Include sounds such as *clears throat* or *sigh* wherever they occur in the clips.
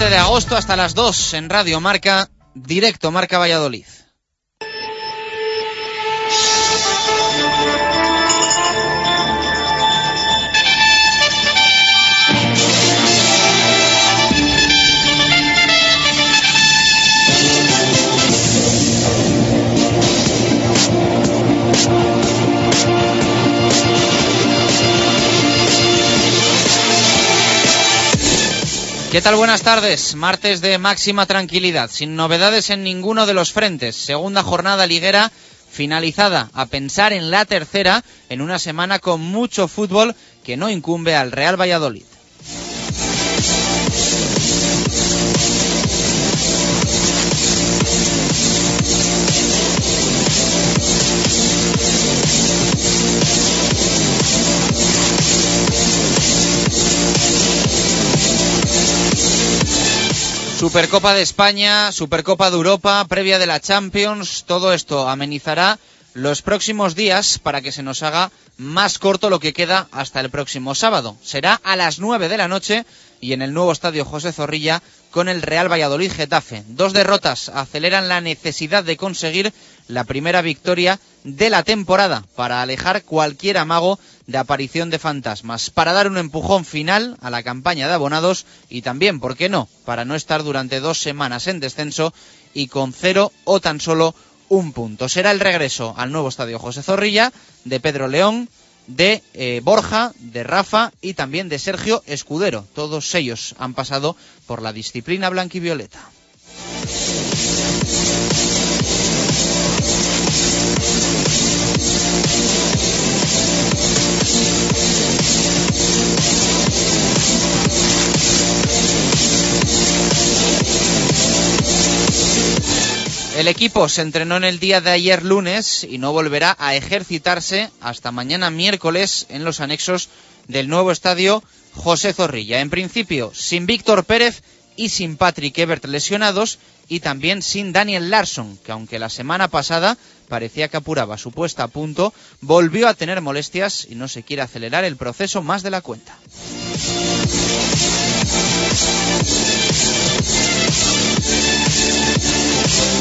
Martes 27 de agosto hasta las 2 en Radio Marca, directo Marca Valladolid. ¿Qué tal? Buenas tardes. Martes de máxima tranquilidad, sin novedades en ninguno de los frentes. Segunda jornada liguera finalizada. A pensar en la tercera, en una semana con mucho fútbol que no incumbe al Real Valladolid. Supercopa de España, Supercopa de Europa, previa de la Champions, todo esto amenizará los próximos días para que se nos haga más corto lo que queda hasta el próximo sábado. Será a las 9 de la noche y en el nuevo estadio José Zorrilla con el Real Valladolid Getafe. Dos derrotas aceleran la necesidad de conseguir la primera victoria de la temporada para alejar cualquier amago de aparición de fantasmas, para dar un empujón final a la campaña de abonados y también, ¿por qué no?, para no estar durante dos semanas en descenso y con cero o tan solo un punto. Será el regreso al nuevo estadio José Zorrilla de Pedro León, de eh, Borja, de Rafa y también de Sergio Escudero. Todos ellos han pasado por la disciplina blanquivioleta. El equipo se entrenó en el día de ayer lunes y no volverá a ejercitarse hasta mañana miércoles en los anexos del nuevo estadio José Zorrilla. En principio, sin Víctor Pérez y sin Patrick Ebert lesionados y también sin Daniel Larson, que aunque la semana pasada parecía que apuraba su puesta a punto, volvió a tener molestias y no se quiere acelerar el proceso más de la cuenta. We'll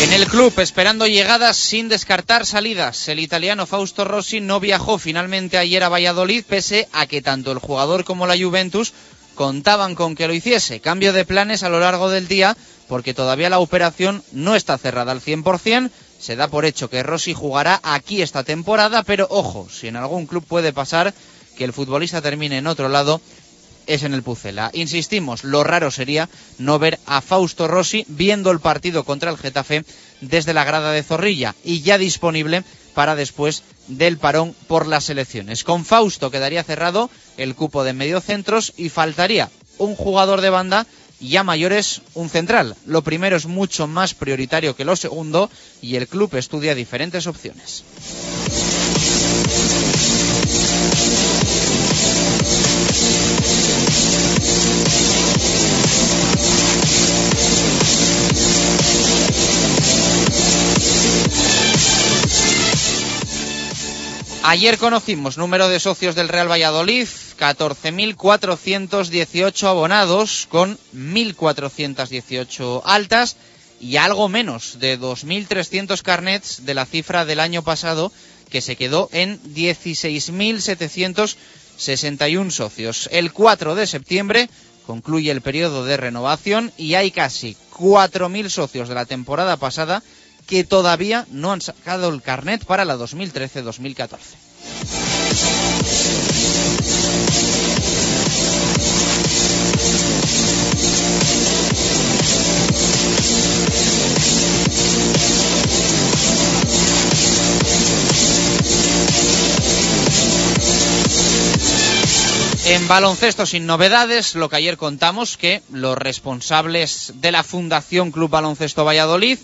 En el club, esperando llegadas sin descartar salidas, el italiano Fausto Rossi no viajó finalmente ayer a Valladolid, pese a que tanto el jugador como la Juventus contaban con que lo hiciese. Cambio de planes a lo largo del día, porque todavía la operación no está cerrada al 100%. Se da por hecho que Rossi jugará aquí esta temporada, pero ojo, si en algún club puede pasar que el futbolista termine en otro lado, es en el Pucela. Insistimos, lo raro sería no ver a Fausto Rossi viendo el partido contra el Getafe desde la grada de Zorrilla y ya disponible para después del parón por las elecciones. Con Fausto quedaría cerrado el cupo de mediocentros y faltaría un jugador de banda y a mayores un central. Lo primero es mucho más prioritario que lo segundo y el club estudia diferentes opciones. Ayer conocimos número de socios del Real Valladolid, 14.418 abonados con 1.418 altas y algo menos de 2.300 carnets de la cifra del año pasado que se quedó en 16.761 socios. El 4 de septiembre concluye el periodo de renovación y hay casi 4.000 socios de la temporada pasada que todavía no han sacado el carnet para la 2013-2014. En baloncesto sin novedades, lo que ayer contamos que los responsables de la Fundación Club Baloncesto Valladolid,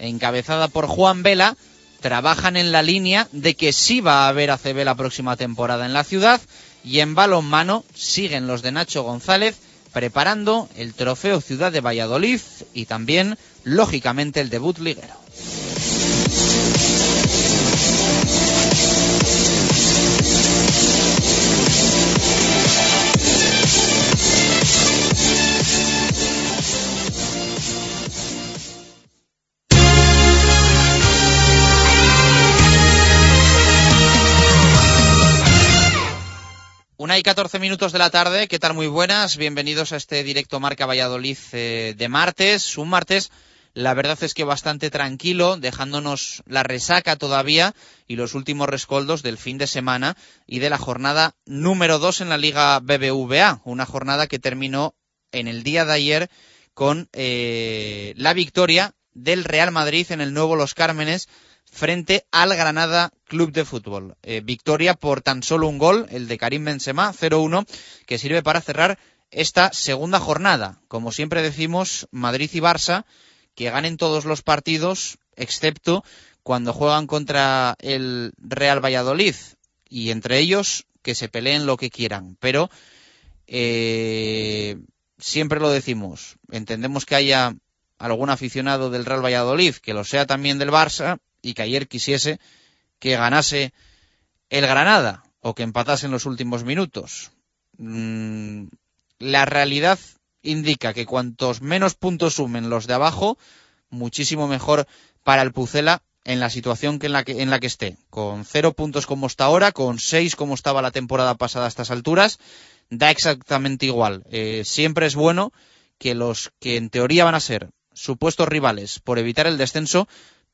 encabezada por Juan Vela, trabajan en la línea de que sí va a haber ACB la próxima temporada en la ciudad y en balonmano siguen los de Nacho González preparando el trofeo Ciudad de Valladolid y también, lógicamente, el debut liguero. Una y 14 minutos de la tarde, ¿qué tal? Muy buenas, bienvenidos a este directo Marca Valladolid eh, de martes. Un martes, la verdad es que bastante tranquilo, dejándonos la resaca todavía y los últimos rescoldos del fin de semana y de la jornada número 2 en la Liga BBVA. Una jornada que terminó en el día de ayer con eh, la victoria del Real Madrid en el nuevo Los Cármenes frente al Granada Club de Fútbol. Eh, victoria por tan solo un gol, el de Karim Benzema, 0-1, que sirve para cerrar esta segunda jornada. Como siempre decimos, Madrid y Barça, que ganen todos los partidos, excepto cuando juegan contra el Real Valladolid. Y entre ellos, que se peleen lo que quieran. Pero eh, siempre lo decimos, entendemos que haya algún aficionado del Real Valladolid, que lo sea también del Barça, y que ayer quisiese que ganase el Granada o que empatase en los últimos minutos. Mm, la realidad indica que cuantos menos puntos sumen los de abajo, muchísimo mejor para el Pucela en la situación que en, la que, en la que esté. Con cero puntos como está ahora, con seis como estaba la temporada pasada a estas alturas, da exactamente igual. Eh, siempre es bueno que los que en teoría van a ser supuestos rivales por evitar el descenso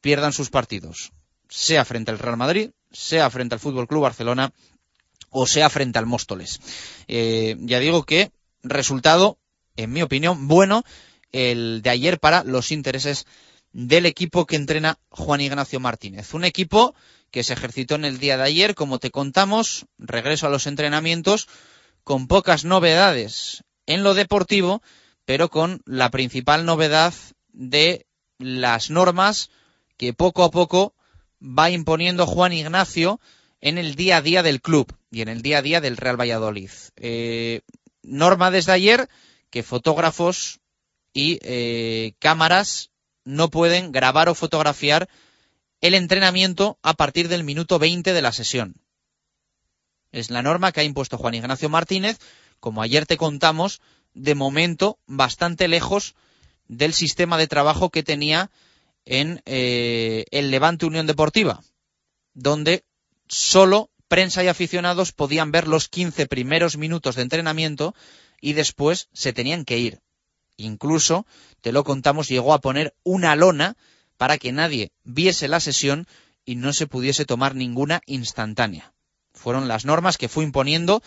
pierdan sus partidos, sea frente al Real Madrid, sea frente al Fútbol Club Barcelona o sea frente al Móstoles. Eh, ya digo que resultado, en mi opinión, bueno el de ayer para los intereses del equipo que entrena Juan Ignacio Martínez. Un equipo que se ejercitó en el día de ayer, como te contamos, regreso a los entrenamientos con pocas novedades en lo deportivo, pero con la principal novedad de las normas que poco a poco va imponiendo Juan Ignacio en el día a día del club y en el día a día del Real Valladolid. Eh, norma desde ayer que fotógrafos y eh, cámaras no pueden grabar o fotografiar el entrenamiento a partir del minuto 20 de la sesión. Es la norma que ha impuesto Juan Ignacio Martínez, como ayer te contamos, de momento bastante lejos del sistema de trabajo que tenía en eh, el Levante Unión Deportiva, donde solo prensa y aficionados podían ver los 15 primeros minutos de entrenamiento y después se tenían que ir. Incluso, te lo contamos, llegó a poner una lona para que nadie viese la sesión y no se pudiese tomar ninguna instantánea. Fueron las normas que fue imponiendo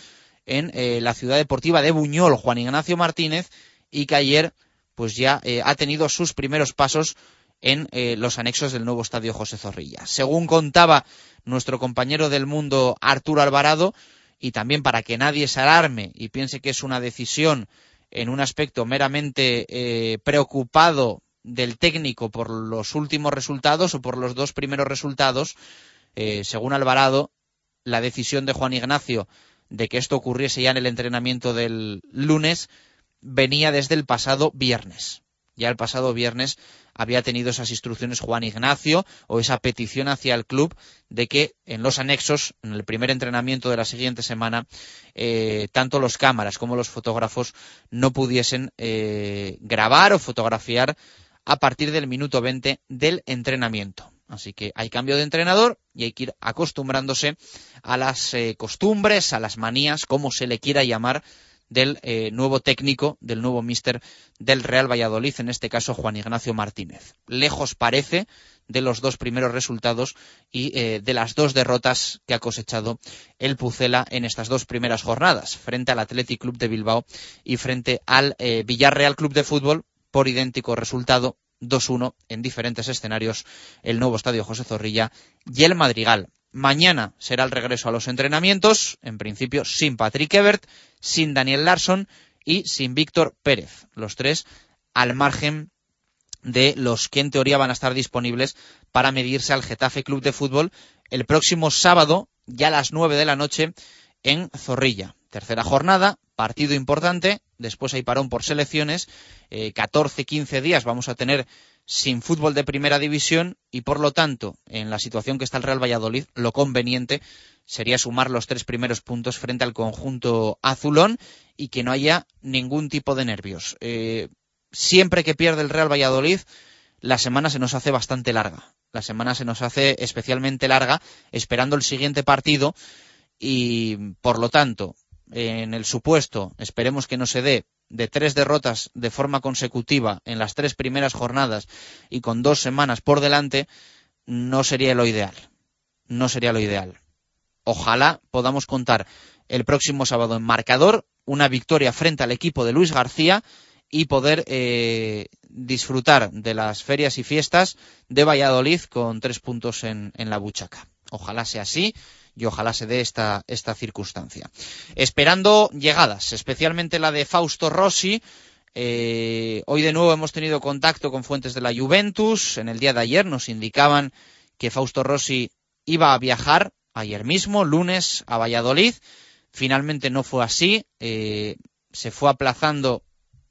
en eh, la ciudad deportiva de Buñol Juan Ignacio Martínez y que ayer pues ya eh, ha tenido sus primeros pasos en eh, los anexos del nuevo estadio José Zorrilla. Según contaba nuestro compañero del mundo Arturo Alvarado, y también para que nadie se alarme y piense que es una decisión en un aspecto meramente eh, preocupado del técnico por los últimos resultados o por los dos primeros resultados, eh, según Alvarado, la decisión de Juan Ignacio de que esto ocurriese ya en el entrenamiento del lunes venía desde el pasado viernes Ya el pasado viernes había tenido esas instrucciones Juan Ignacio o esa petición hacia el club de que en los anexos, en el primer entrenamiento de la siguiente semana, eh, tanto los cámaras como los fotógrafos no pudiesen eh, grabar o fotografiar a partir del minuto 20 del entrenamiento. Así que hay cambio de entrenador y hay que ir acostumbrándose a las eh, costumbres, a las manías, como se le quiera llamar, del eh, nuevo técnico, del nuevo mister del Real Valladolid, en este caso Juan Ignacio Martínez. Lejos parece de los dos primeros resultados y eh, de las dos derrotas que ha cosechado el Pucela en estas dos primeras jornadas, frente al Athletic Club de Bilbao y frente al Villarreal Club de Fútbol, por idéntico resultado 2-1 en diferentes escenarios el nuevo estadio José Zorrilla y el Madrigal. Mañana será el regreso a los entrenamientos, en principio sin Patrick Ebert, sin Daniel Larsson y sin Víctor Pérez. Los tres al margen de los que en teoría van a estar disponibles para medirse al Getafe Club de Fútbol el próximo sábado, ya a las 9 de la noche, en Zorrilla. Tercera jornada, partido importante, después hay parón por selecciones, eh, 14-15 días vamos a tener sin fútbol de primera división y por lo tanto, en la situación que está el Real Valladolid, lo conveniente sería sumar los tres primeros puntos frente al conjunto azulón y que no haya ningún tipo de nervios. Eh, siempre que pierde el Real Valladolid, la semana se nos hace bastante larga. La semana se nos hace especialmente larga esperando el siguiente partido y por lo tanto en el supuesto, esperemos que no se dé, de tres derrotas de forma consecutiva en las tres primeras jornadas y con dos semanas por delante, no sería lo ideal. No sería lo ideal. Ojalá podamos contar el próximo sábado en marcador una victoria frente al equipo de Luis García y poder eh, disfrutar de las ferias y fiestas de Valladolid con tres puntos en, en la buchaca. Ojalá sea así y ojalá se dé esta, esta circunstancia. Esperando llegadas, especialmente la de Fausto Rossi. Eh, hoy de nuevo hemos tenido contacto con fuentes de la Juventus. En el día de ayer nos indicaban que Fausto Rossi iba a viajar ayer mismo, lunes, a Valladolid. Finalmente no fue así. Eh, se fue aplazando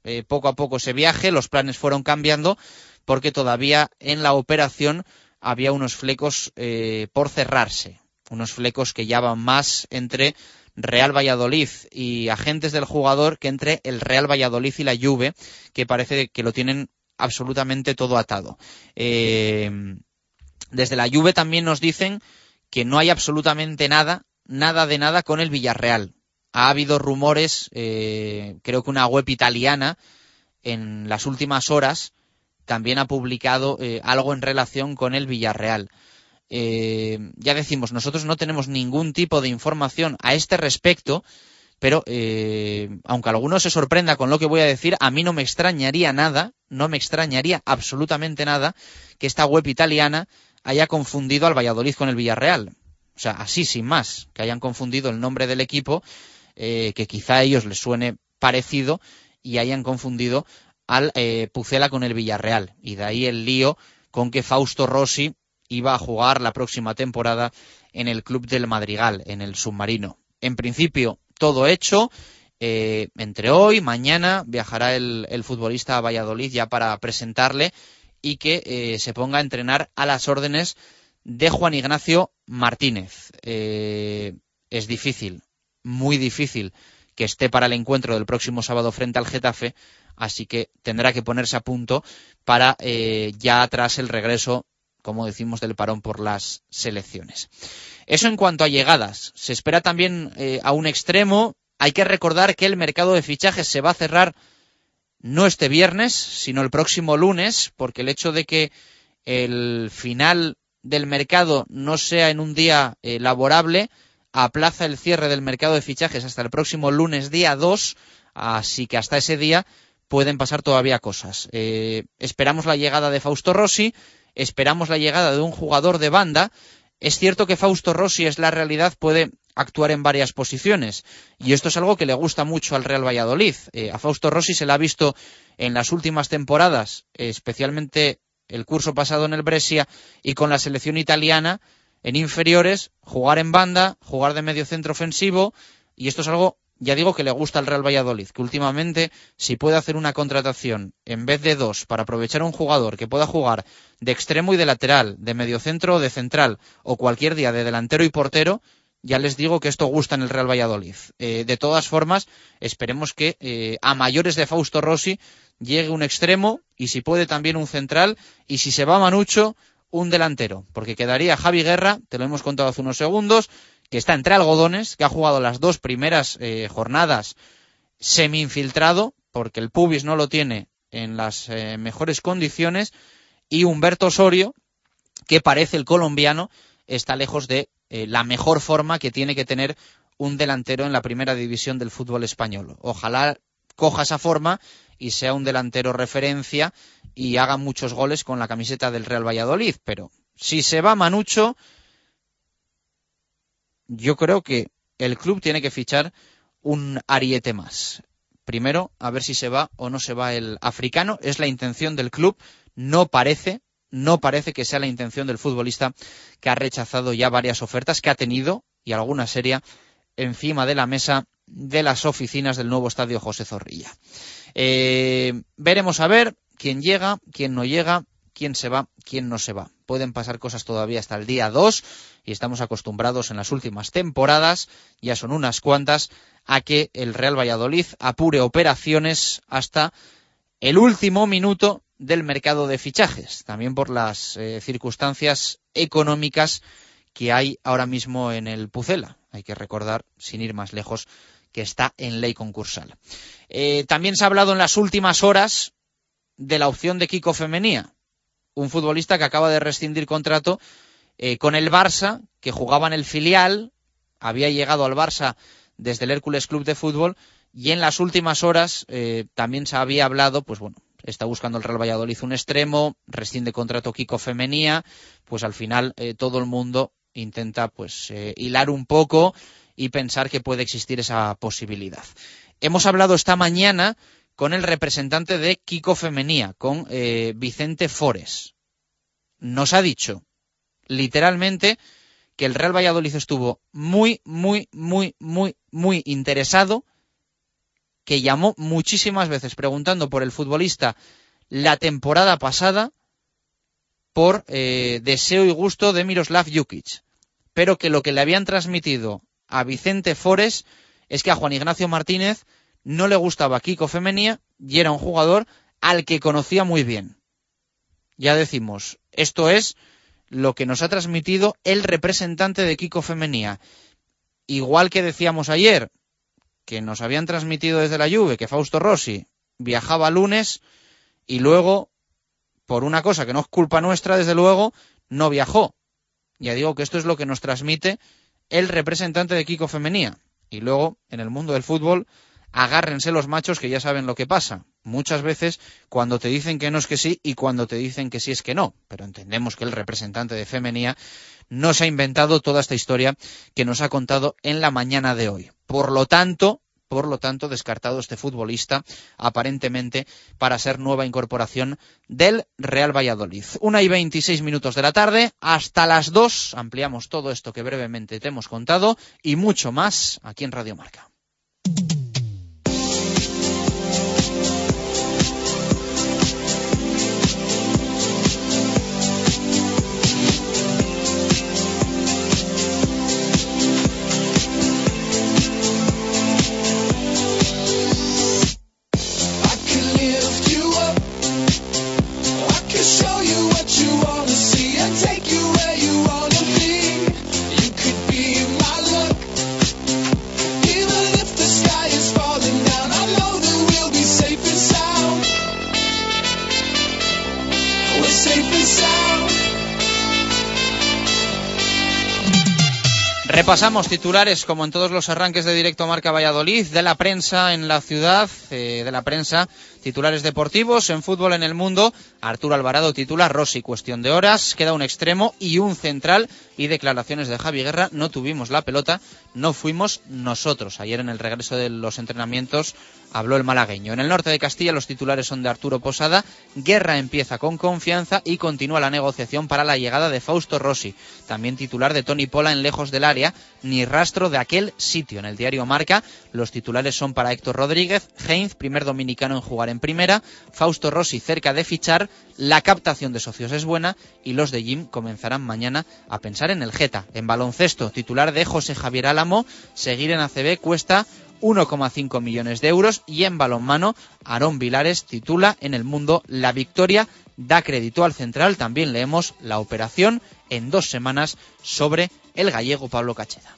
eh, poco a poco ese viaje. Los planes fueron cambiando porque todavía en la operación había unos flecos por cerrarse unos flecos que ya van más entre Real Valladolid y agentes del jugador que entre el Real Valladolid y la Juve, que parece que lo tienen absolutamente todo atado. Eh, desde la Juve también nos dicen que no hay absolutamente nada, nada de nada con el Villarreal. Ha habido rumores, eh, creo que una web italiana en las últimas horas también ha publicado eh, algo en relación con el Villarreal. Eh, ya decimos, nosotros no tenemos ningún tipo de información a este respecto, pero eh, aunque alguno se sorprenda con lo que voy a decir, a mí no me extrañaría nada, no me extrañaría absolutamente nada que esta web italiana haya confundido al Valladolid con el Villarreal. O sea, así sin más, que hayan confundido el nombre del equipo, eh, que quizá a ellos les suene parecido y hayan confundido al Pucela con el Villarreal. Y de ahí el lío con que Fausto Rossi iba a jugar la próxima temporada en el Club del Madrigal, en el submarino. En principio, todo hecho. Eh, entre hoy, mañana, viajará el, futbolista a Valladolid ya para presentarle y que eh, se ponga a entrenar a las órdenes de Juan Ignacio Martínez. Eh, es difícil, muy difícil que esté para el encuentro del próximo sábado frente al Getafe, así que tendrá que ponerse a punto para ya tras el regreso como decimos, del parón por las selecciones. Eso en cuanto a llegadas. Se espera también eh, a un extremo. Hay que recordar que el mercado de fichajes se va a cerrar no este viernes, sino el próximo lunes, porque el hecho de que el final del mercado no sea en un día eh, laborable aplaza el cierre del mercado de fichajes hasta el próximo lunes día 2, así que hasta ese día pueden pasar todavía cosas. Eh, esperamos la llegada de Fausto Rossi, esperamos la llegada de un jugador de banda. Es cierto que Fausto Rossi es la realidad, puede actuar en varias posiciones. Y esto es algo que le gusta mucho al Real Valladolid. Eh, a Fausto Rossi se le ha visto en las últimas temporadas, especialmente el curso pasado en el Brescia y con la selección italiana, en inferiores, jugar en banda, jugar de medio centro ofensivo, y esto es algo ya digo que le gusta al Real Valladolid, que últimamente si puede hacer una contratación en vez de dos para aprovechar un jugador que pueda jugar de extremo y de lateral, de mediocentro o de central, o cualquier día de delantero y portero, ya les digo que esto gusta en el Real Valladolid. Eh, de todas formas, esperemos que eh, a mayores de Fausto Rossi llegue un extremo y si puede también un central y si se va Manucho, un delantero, porque quedaría Javi Guerra, te lo hemos contado hace unos segundos, que está entre algodones, que ha jugado las dos primeras eh, jornadas semi-infiltrado, porque el pubis no lo tiene en las eh, mejores condiciones, y Humberto Osorio, que parece el colombiano, está lejos de eh, la mejor forma que tiene que tener un delantero en la primera división del fútbol español. Ojalá coja esa forma y sea un delantero referencia y haga muchos goles con la camiseta del Real Valladolid. Pero si se va Manucho, yo creo que el club tiene que fichar un ariete más. Primero, a ver si se va o no se va el africano. Es la intención del club. No parece, no parece que sea la intención del futbolista que ha rechazado ya varias ofertas que ha tenido y alguna seria encima de la mesa de las oficinas del nuevo estadio José Zorrilla. Eh, veremos a ver quién llega, quién no llega, quién se va, quién no se va. Pueden pasar cosas todavía hasta el día 2 y estamos acostumbrados en las últimas temporadas, ya son unas cuantas, a que el Real Valladolid apure operaciones hasta el último minuto del mercado de fichajes, también por las eh, circunstancias económicas que hay ahora mismo en el Pucela. Hay que recordar, sin ir más lejos, que está en ley concursal. Eh, también se ha hablado en las últimas horas de la opción de Kiko Femenía, un futbolista que acaba de rescindir contrato eh, con el Barça, que jugaba en el filial, había llegado al Barça desde el Hércules Club de Fútbol y en las últimas horas eh, también se había hablado, pues bueno, está buscando el Real Valladolid un extremo, rescinde contrato Kiko Femenía, pues al final todo el mundo intenta pues hilar un poco y pensar que puede existir esa posibilidad. Hemos hablado esta mañana con el representante de Kiko Femenía, con eh, Vicente Fores. Nos ha dicho, literalmente, que el Real Valladolid estuvo muy, muy, muy, muy, muy interesado, que llamó muchísimas veces preguntando por el futbolista la temporada pasada por eh, deseo y gusto de Miroslav Jukic, pero que lo que le habían transmitido a Vicente Fores es que a Juan Ignacio Martínez no le gustaba Kiko Femenía y era un jugador al que conocía muy bien. Ya decimos, esto es lo que nos ha transmitido el representante de Kiko Femenía. Igual que decíamos ayer, que nos habían transmitido desde la Juve que Fausto Rossi viajaba lunes y luego, por una cosa que no es culpa nuestra, desde luego, no viajó. Ya digo que esto es lo que nos transmite el representante de Kiko Femenía. Y luego, en el mundo del fútbol, agárrense los machos que ya saben lo que pasa. Muchas veces cuando te dicen que no es que sí y cuando te dicen que sí es que no. Pero entendemos que el representante de Femenía no se ha inventado toda esta historia que nos ha contado en la mañana de hoy. Por lo tanto, por lo tanto, descartado este futbolista, aparentemente, para ser nueva incorporación del Real Valladolid. Una y veintiséis minutos de la tarde, hasta las dos, ampliamos todo esto que brevemente te hemos contado y mucho más aquí en Radio Marca. Repasamos titulares, como en todos los arranques de directo Marca Valladolid, de la prensa en la ciudad, eh, de la prensa Titulares deportivos en fútbol en el mundo. Arturo Alvarado titula Rossi, cuestión de horas. Queda un extremo y un central. Y declaraciones de Javi Guerra. No tuvimos la pelota, no fuimos nosotros. Ayer en el regreso de los entrenamientos habló el malagueño. En el norte de Castilla los titulares son de Arturo Posada. Guerra empieza con confianza y continúa la negociación para la llegada de Fausto Rossi. También titular de Tony Pola en lejos del área, ni rastro de aquel sitio. En el diario Marca los titulares son para Héctor Rodríguez, Heinz, primer dominicano en jugar en primera, Fausto Rossi cerca de fichar, la captación de socios es buena y los de Jim comenzarán mañana a pensar en el Geta. En baloncesto, titular de José Javier Álamo, seguir en ACB cuesta 1,5 millones de euros y en balonmano Aarón Vilares titula en el mundo la victoria da crédito al central también leemos la operación en dos semanas sobre el gallego Pablo Cacheda.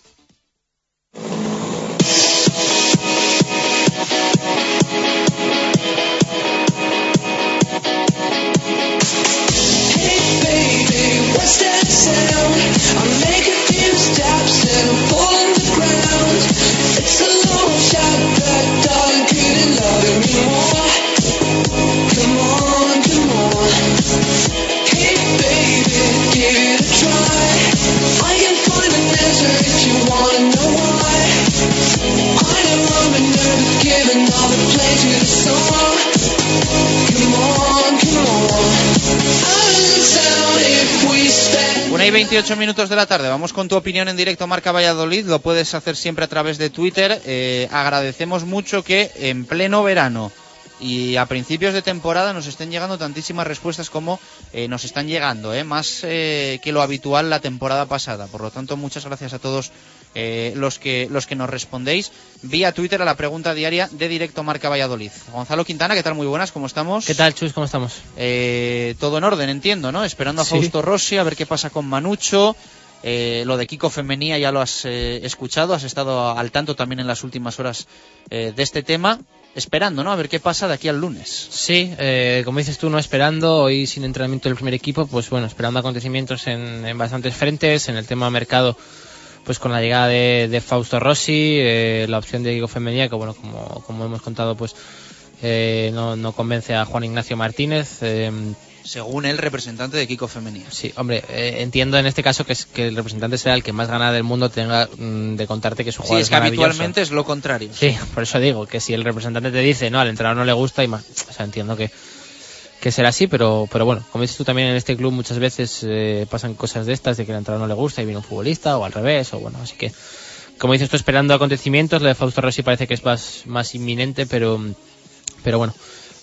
It's a long shot, but darling, couldn't love anymore. Y 28 minutos de la tarde. Vamos con tu opinión en directo Marca Valladolid. Lo puedes hacer siempre a través de Twitter. Eh, agradecemos mucho que en pleno verano y a principios de temporada nos estén llegando tantísimas respuestas como eh, nos están llegando, eh, más eh, que lo habitual la temporada pasada. Por lo tanto, muchas gracias a todos eh, los, que, los que nos respondéis vía Twitter a la pregunta diaria de Directo Marca Valladolid. Gonzalo Quintana, ¿qué tal? Muy buenas, ¿cómo estamos? ¿Qué tal, Chus? ¿Cómo estamos? Eh, todo en orden, entiendo, ¿no? Esperando a Sí. Fausto Rossi, a ver qué pasa con Manucho. Eh, lo de Kiko Femenía ya lo has eh, escuchado, has estado al tanto también en las últimas horas eh, de este tema, esperando, ¿no? A ver qué pasa de aquí al lunes. Sí, eh, como dices tú, no esperando, hoy sin entrenamiento del primer equipo, pues bueno, esperando acontecimientos en, en bastantes frentes, en el tema mercado, pues con la llegada de, de Fausto Rossi, eh, la opción de Diego Femenía, que bueno, como, como hemos contado, pues eh, no, no convence a Juan Ignacio Martínez. eh, Según el representante de Kiko Femenía. Sí, hombre, eh, entiendo en este caso que, es, que el representante sea el que más gana del mundo tenga mm, de contarte que su Sí, jugador es que maravilloso. habitualmente es lo contrario. Sí, por eso digo que si el representante te dice, no, al entrenador no le gusta, y más, o sea, entiendo que, que será así, pero, pero bueno, como dices tú también en este club muchas veces eh, pasan cosas de estas, de que al entrenador no le gusta y viene un futbolista, o al revés, o bueno, así que, como dices tú, esperando acontecimientos, lo de Fausto Rossi parece que es más, más inminente, pero, pero bueno,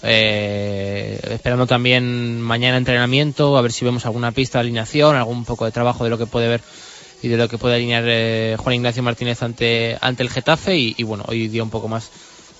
eh, esperando también mañana entrenamiento, a ver si vemos alguna pista de alineación, algún poco de trabajo de lo que puede ver y de lo que puede alinear eh, Juan Ignacio Martínez ante, ante el Getafe y, y, bueno, hoy dio un poco más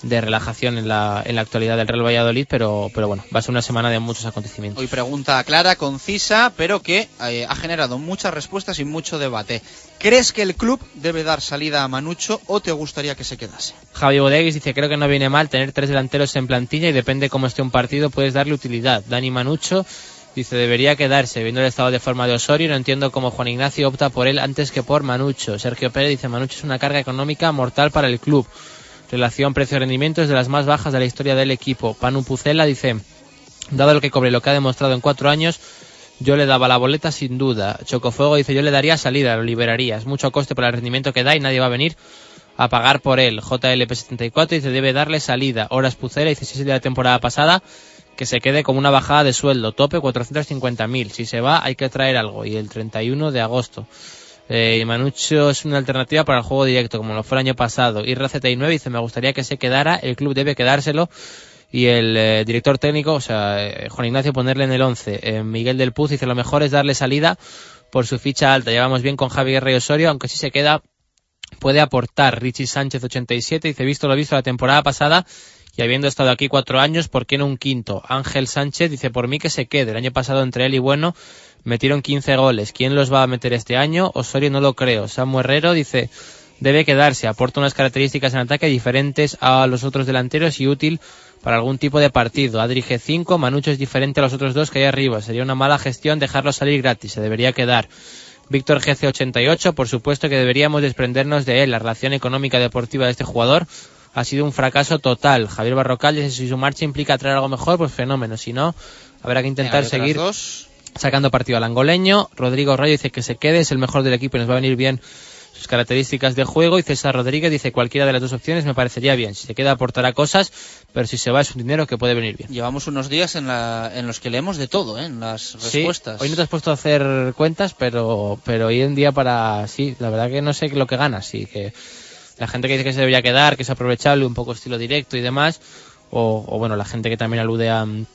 de relajación en la, en la actualidad del Real Valladolid, pero, pero bueno, va a ser una semana de muchos acontecimientos. Hoy pregunta clara, concisa, pero que eh, ha generado muchas respuestas y mucho debate. ¿Crees que el club debe dar salida a Manucho o te gustaría que se quedase? Javi Bodeguis dice, creo que no viene mal tener tres delanteros en plantilla y depende cómo esté un partido, puedes darle utilidad. Dani Manucho dice, debería quedarse, viendo el estado de forma de Osorio, no entiendo cómo Juan Ignacio opta por él antes que por Manucho. Sergio Pérez dice, Manucho es una carga económica mortal para el club. Relación precio-rendimiento es de las más bajas de la historia del equipo. Panu Pucela dice, dado lo que cobre lo que ha demostrado en cuatro años, yo le daba la boleta sin duda. Chocofuego dice, yo le daría salida, lo liberaría. Es mucho coste por el rendimiento que da y nadie va a venir a pagar por él. JLP74 dice, debe darle salida. Horas Pucela dice, si es de la temporada pasada, que se quede como una bajada de sueldo. Tope 450.000. Si se va, hay que traer algo. Y el 31 de agosto. Eh, Manucho es una alternativa para el juego directo, como lo fue el año pasado. Y RCT9 dice, me gustaría que se quedara, el club debe quedárselo. Y el eh, director técnico, o sea, eh, Juan Ignacio, ponerle en el 11. Eh, Miguel del Puz dice, lo mejor es darle salida por su ficha alta. Llevamos bien con Javier Rey Osorio, aunque si se queda, puede aportar. Richie Sánchez 87 dice, visto lo visto la temporada pasada, y habiendo estado aquí cuatro años, ¿por qué no un quinto? Ángel Sánchez dice, por mí que se quede. El año pasado entre él y Bueno metieron 15 goles. ¿Quién los va a meter este año? Osorio no lo creo. Samu Herrero dice, debe quedarse. Aporta unas características en ataque diferentes a los otros delanteros y útil para algún tipo de partido. Adri G5, Manucho es diferente a los otros dos que hay arriba. Sería una mala gestión dejarlo salir gratis. Se debería quedar. Víctor GC88, por supuesto que deberíamos desprendernos de él. La relación económica deportiva de este jugador ha sido un fracaso total. Javier Barrocal dice si su marcha implica traer algo mejor, pues fenómeno. Si no, habrá que intentar Venga, seguir dos. sacando partido al angoleño. Rodrigo Rayo dice que se quede, es el mejor del equipo y nos va a venir bien sus características de juego. Y César Rodríguez dice cualquiera de las dos opciones me parecería bien. Si se queda aportará cosas, pero si se va es un dinero que puede venir bien. Llevamos unos días en, la, en los que leemos de todo, ¿eh? en las Sí, respuestas. hoy no te has puesto a hacer cuentas, pero, pero hoy en día para, sí, la verdad que no sé lo que ganas, sí, que la gente que dice que se debería quedar, que es aprovechable, un poco estilo directo y demás, o, o bueno, la gente que también alude a, mm,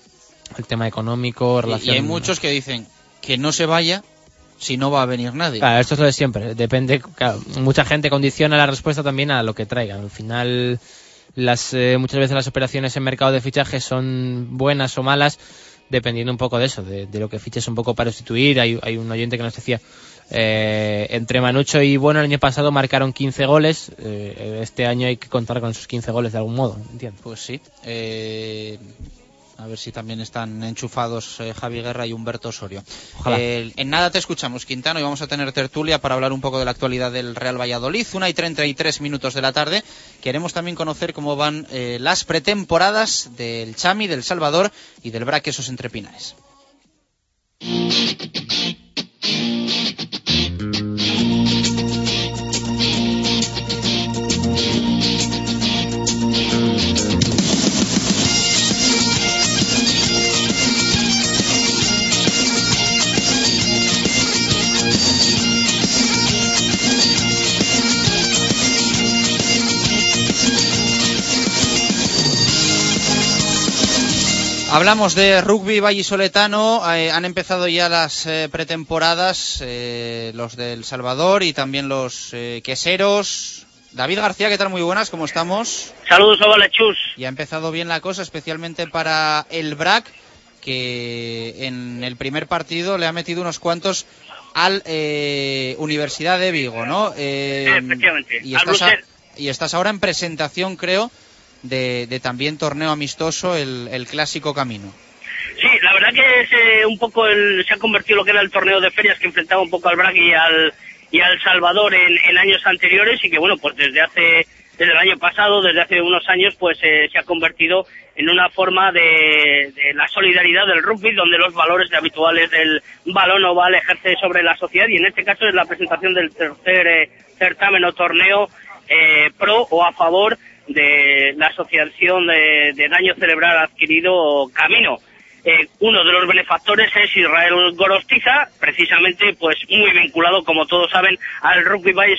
al tema económico, Y- relación... Y hay muchos que dicen que no se vaya si no va a venir nadie. Claro, esto es lo de siempre. Depende, claro, mucha gente condiciona la respuesta también a lo que traigan. Al final, las, eh, muchas veces las operaciones en mercado de fichajes son buenas o malas, dependiendo un poco de eso, de, de lo que fiches un poco para sustituir. Hay, hay un oyente que nos decía, eh, entre Manucho y Bueno el año pasado marcaron 15 goles, eh, este año hay que contar con esos 15 goles de algún modo, entiendo. Pues sí. Eh, a ver si también están enchufados Javi Guerra y Humberto Osorio. Ojalá. En nada te escuchamos, Quintano, y vamos a tener tertulia para hablar un poco de la actualidad del Real Valladolid. Una y 33 minutos de la tarde. Queremos también conocer cómo van las pretemporadas del Chami, del Salvador y del Braquesos entre Pinares. Hablamos de rugby vallisoletano. eh, han empezado ya las eh, pretemporadas, eh, los del Salvador y también los eh, queseros. David García, ¿qué tal? Muy buenas, ¿cómo estamos? Saludos, Ovalechus. Y ha empezado bien la cosa, especialmente para el BRAC, que en el primer partido le ha metido unos cuantos al eh, Universidad de Vigo, ¿no? Eh, Efectivamente, Y estás, a- y estás ahora en presentación, creo, de, de también torneo amistoso, el, el clásico camino. Sí, la verdad que es eh, un poco el, se ha convertido lo que era el torneo de ferias que enfrentaba un poco al Braga y al y al Salvador en, en años anteriores y que bueno pues desde hace desde el año pasado desde hace unos años pues eh, se ha convertido en una forma de, de la solidaridad del rugby donde los valores habituales del balón oval ejerce sobre la sociedad y en este caso es la presentación del tercer eh, certamen o torneo eh, pro o a favor de la asociación de, daño cerebral adquirido Camino. Eh, uno de los benefactores es Israel Gorostiza, precisamente pues muy vinculado, como todos saben, al rugby Valle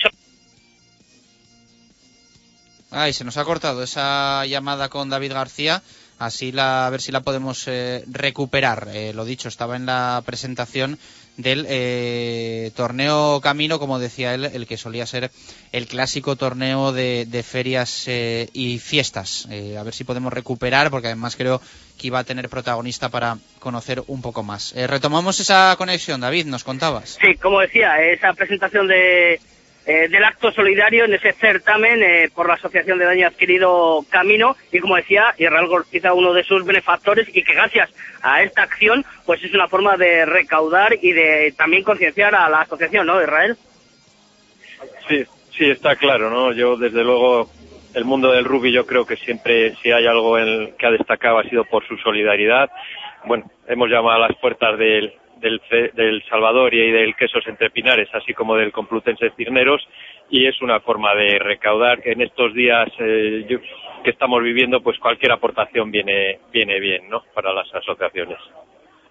Ay, se nos ha cortado esa llamada con David García. Así la, a ver si la podemos eh, recuperar. Eh, lo dicho, estaba en la presentación del eh, torneo Camino, como decía él, el que solía ser el clásico torneo de, de ferias eh, y fiestas. Eh, a ver si podemos recuperar, porque además creo que iba a tener protagonista para conocer un poco más. Retomamos esa conexión, David, nos contabas. Sí, como decía, esa presentación de, eh, del acto solidario en ese certamen eh, por la Asociación de Daño Adquirido Camino y como decía, Israel Gortiza uno de sus benefactores y que gracias a esta acción pues es una forma de recaudar y de también concienciar a la asociación, ¿no, Israel? Sí, sí, está claro, ¿no? Yo, desde luego, el mundo del rugby yo creo que siempre, si hay algo en que ha destacado, ha sido por su solidaridad. Bueno, hemos llamado a las puertas del, del, del Salvador y del Quesos Entre Pinares, así como del Complutense Cisneros, y es una forma de recaudar que en estos días eh, que estamos viviendo, pues cualquier aportación viene, viene bien, ¿no? Para las asociaciones.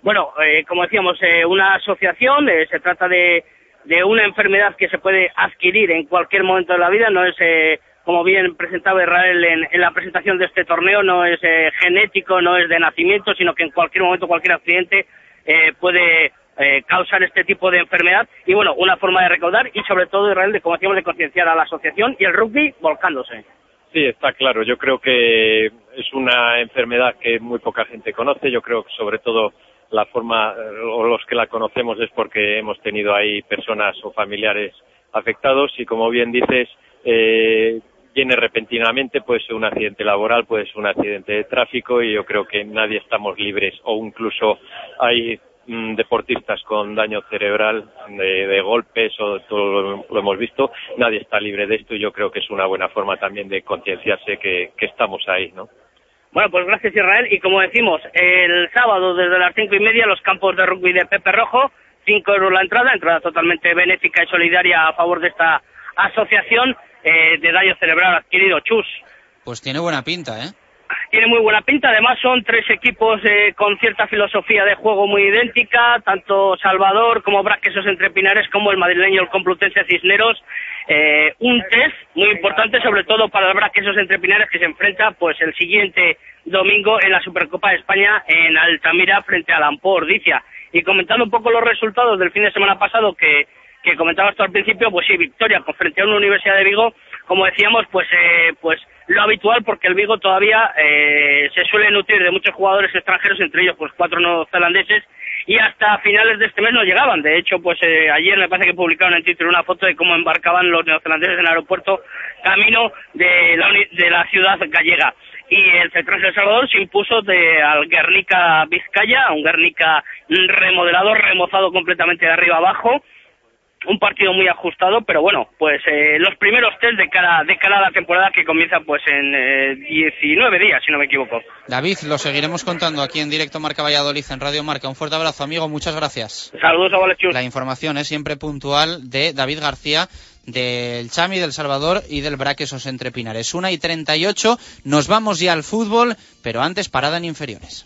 Bueno, eh, como decíamos, eh, una asociación, eh, se trata de, de una enfermedad que se puede adquirir en cualquier momento de la vida, no es, eh, como bien presentaba Israel en, en la presentación de este torneo, no es eh, genético, no es de nacimiento, sino que en cualquier momento, cualquier accidente eh, puede eh, causar este tipo de enfermedad. Y bueno, una forma de recaudar y sobre todo, Israel, de, como decíamos, de concienciar a la asociación y el rugby volcándose. Sí, está claro. Yo creo que es una enfermedad que muy poca gente conoce. Yo creo que sobre todo la forma eh, o los que la conocemos es porque hemos tenido ahí personas o familiares afectados y como bien dices, eh, viene repentinamente, puede ser un accidente laboral, puede ser un accidente de tráfico y yo creo que nadie estamos libres o incluso hay mm, deportistas con daño cerebral de, golpes o todo lo, lo, hemos visto, nadie está libre de esto y yo creo que es una buena forma también de concienciarse que, que estamos ahí, ¿no? Bueno, pues gracias Israel. Y como decimos, el sábado desde las cinco y media los campos de rugby de Pepe Rojo, cinco euros la entrada, entrada totalmente benéfica y solidaria a favor de esta asociación eh, de daño cerebral adquirido. Chus. Pues tiene buena pinta, ¿eh? Tiene muy buena pinta, además son tres equipos eh, con cierta filosofía de juego muy idéntica, tanto Salvador como Braquesos Entre Pinares como el madrileño el Complutense Cisneros. Eh, un test muy importante, sobre todo para el Braquesos Entre Pinares, que se enfrenta pues el siguiente domingo en la Supercopa de España en Altamira frente a Lampor, Dicia. Y comentando un poco los resultados del fin de semana pasado que, que comentabas tú al principio, pues sí, victoria frente a una Universidad de Vigo, como decíamos, pues, eh, pues lo habitual porque el Vigo todavía eh, se suele nutrir de muchos jugadores extranjeros, entre ellos pues cuatro neozelandeses y hasta finales de este mes no llegaban. De hecho, pues eh, ayer me parece que publicaron en Twitter una foto de cómo embarcaban los neozelandeses en el aeropuerto camino de la, de la ciudad gallega. Y el Central de El Salvador se impuso de, al Guernica Vizcaya, un Guernica remodelado, remozado completamente de arriba abajo, un partido muy ajustado, pero bueno, pues eh, los primeros test de cara, de cara a la temporada que comienza pues en eh, 19 días, si no me equivoco. David, lo seguiremos contando aquí en directo Marca Valladolid en Radio Marca. Un fuerte abrazo, amigo, muchas gracias. Saludos a Valechus. La información es siempre puntual de David García del Chami, del Salvador y del Braquesos entre Pinares. Una y 38, nos vamos ya al fútbol, pero antes parada en inferiores.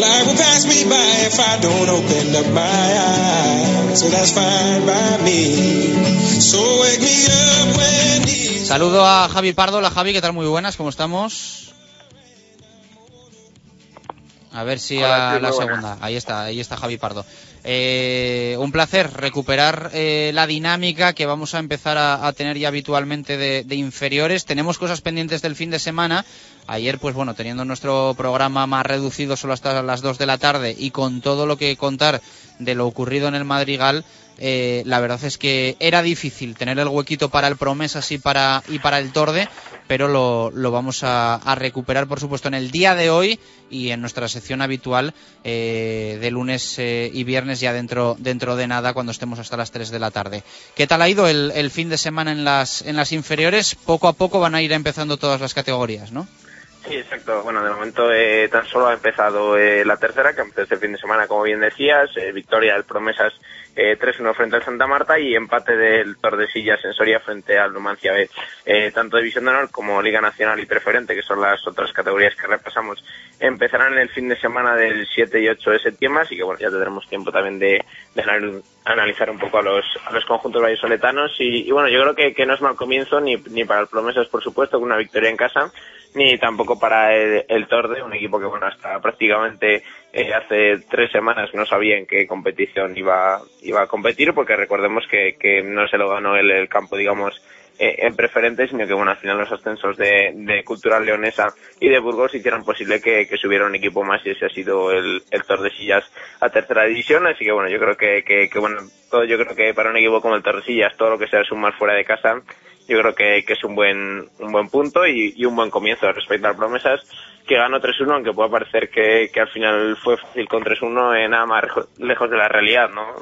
Well, life will pass me by if I don't open up my eyes. So that's fine by me. So wake me up when Saludo a Javi Pardo. La Javi, ¿qué tal? Muy buenas, ¿cómo estamos? A ver si Hola, a la segunda. Ahí está, ahí está Javi Pardo. Eh, un placer recuperar eh, la dinámica que vamos a empezar a, tener ya habitualmente de, de, inferiores. Tenemos cosas pendientes del fin de semana. Ayer, pues bueno, teniendo nuestro programa más reducido solo hasta las 2 de la tarde y con todo lo que contar de lo ocurrido en el Madrigal, eh, la verdad es que era difícil tener el huequito para el Promesas y para, y para el Torde, pero lo, lo vamos a, recuperar, por supuesto, en el día de hoy y en nuestra sección habitual eh, de lunes eh, y viernes ya dentro, dentro de nada, cuando estemos hasta las 3 de la tarde. ¿Qué tal ha ido el, el fin de semana en las, en las inferiores? Poco a poco van a ir empezando todas las categorías, ¿no? Sí, exacto. Bueno, de momento eh, tan solo ha empezado eh, la tercera, que empezó este fin de semana, como bien decías, eh, victoria del Promesas eh, 3-1 frente al Santa Marta y empate del Tordesillas en Soria frente al Numancia B. Eh, tanto División de Honor como Liga Nacional y Preferente, que son las otras categorías que repasamos, empezarán el fin de semana del 7 y 8 de septiembre, así que bueno, ya tendremos tiempo también de, analizar un poco a los, a los conjuntos vallisoletanos y, y bueno, yo creo que, que no es mal comienzo ni, ni para el Promesas, por supuesto, con una victoria en casa, ni tampoco para el, Torde, un equipo que bueno hasta prácticamente eh, hace tres semanas no sabía en qué competición iba iba a competir porque recordemos que, que no se lo ganó el, campo digamos eh, en preferente sino que bueno al final los ascensos de, de Cultural Leonesa y de Burgos hicieron posible que, que subiera un equipo más y ese ha sido el, el Tordesillas a tercera división. Así que bueno yo creo que, que, que bueno todo yo creo que para un equipo como el Tordesillas todo lo que sea sumar fuera de casa yo creo que, es un buen un buen punto y, y un buen comienzo respecto a promesas. Que ganó 3-1 aunque pueda parecer que, que al final fue fácil con 3-1 eh, nada más lejos de la realidad no